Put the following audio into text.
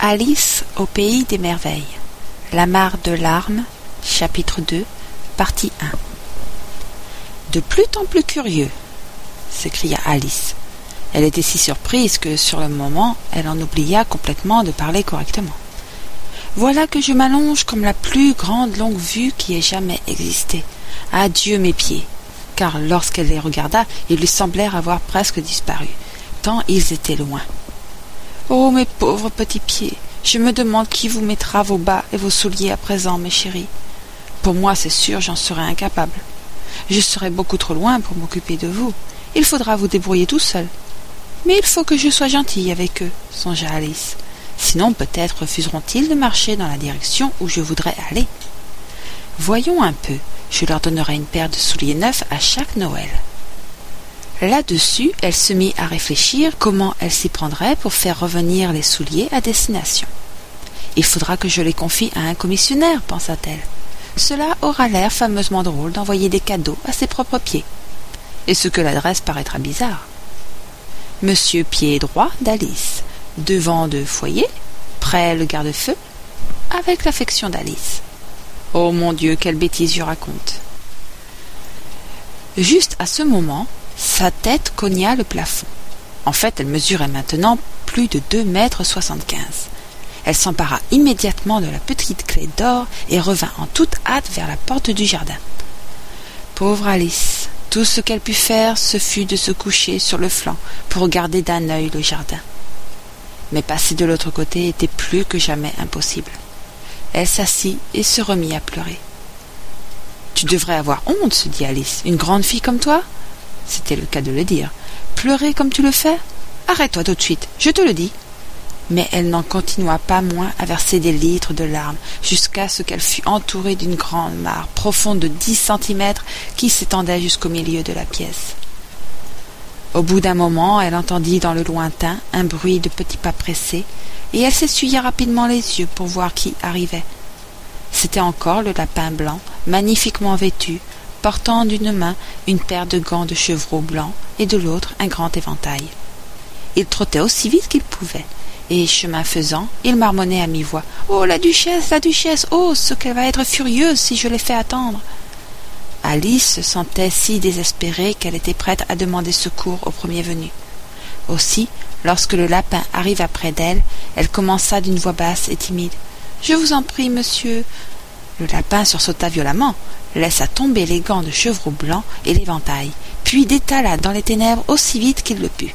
Alice au pays des merveilles. De larmes, chapitre 2, partie 1. De plus en plus curieux, s'écria Alice. Elle était si surprise que sur le moment elle en oublia complètement de parler correctement. Voilà que je m'allonge comme la plus grande longue vue qui ait jamais existé. Adieu mes pieds. Car lorsqu'elle les regarda, ils lui semblèrent avoir presque disparu, tant ils étaient loin. Oh mes pauvres petits pieds. Je me demande qui vous mettra vos bas et vos souliers à présent, mes chéris. Pour moi, c'est sûr, j'en serais incapable. Je serais beaucoup trop loin pour m'occuper de vous. Il faudra vous débrouiller tout seul. Mais il faut que je sois gentille avec eux, songea Alice. Sinon peut-être refuseront-ils de marcher dans la direction où je voudrais aller. Voyons un peu, je leur donnerai une paire de souliers neufs à chaque Noël. Là-dessus, elle se mit à réfléchir comment elle s'y prendrait pour faire revenir les souliers à destination. Il faudra que je les confie à un commissionnaire, pensa-t-elle. Cela aura l'air fameusement drôle d'envoyer des cadeaux à ses propres pieds. Et ce que l'adresse paraîtra bizarre. Monsieur Pied droit d'Alice, devant de foyer, près le garde-feu, avec l'affection d'Alice. Oh mon Dieu, quelle bêtise je raconte. Juste à ce moment, sa tête cogna le plafond. En fait, elle mesurait maintenant plus de deux mètres soixante-quinze. Elle s'empara immédiatement de la petite clé d'or et revint en toute hâte vers la porte du jardin. Pauvre Alice, tout ce qu'elle put faire, ce fut de se coucher sur le flanc pour regarder d'un œil le jardin. Mais passer de l'autre côté était plus que jamais impossible. Elle s'assit et se remit à pleurer. Tu devrais avoir honte, se dit Alice. Une grande fille comme toi? C'était le cas de le dire. Pleurer comme tu le fais? Arrête-toi tout de suite, je te le dis mais elle n'en continua pas moins à verser des litres de larmes, jusqu'à ce qu'elle fût entourée d'une grande mare profonde de dix centimètres qui s'étendait jusqu'au milieu de la pièce. Au bout d'un moment, elle entendit dans le lointain un bruit de petits pas pressés, et elle s'essuya rapidement les yeux pour voir qui arrivait. C'était encore le lapin blanc, magnifiquement vêtu, portant d'une main une paire de gants de chevreau blanc et de l'autre un grand éventail. Il trottait aussi vite qu'il pouvait, et chemin faisant, il marmonnait à mi-voix. Oh, la duchesse, la duchesse, oh, ce qu'elle va être furieuse si je l'ai fait attendre. Alice se sentait si désespérée qu'elle était prête à demander secours au premier venu. Aussi, lorsque le lapin arriva près d'elle, elle commença d'une voix basse et timide. Je vous en prie, monsieur. Le lapin sursauta violemment, laissa tomber les gants de chevreau blanc et l'éventail, puis détala dans les ténèbres aussi vite qu'il le put.